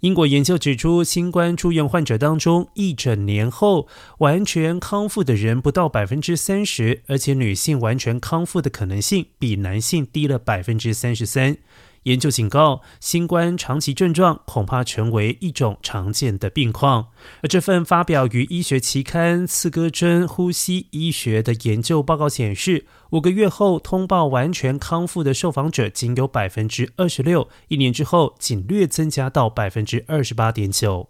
英国研究指出，新冠住院患者当中，一整年后完全康复的人不到百分之三十，而且女性完全康复的可能性比男性低了百分之三十三。研究警告，新冠长期症状恐怕成为一种常见的病况。而这份发表于医学期刊《刺胳针呼吸医学》的研究报告显示，五个月后通报完全康复的受访者仅有百分之二十六，一年之后仅略增加到百分之二十八点九。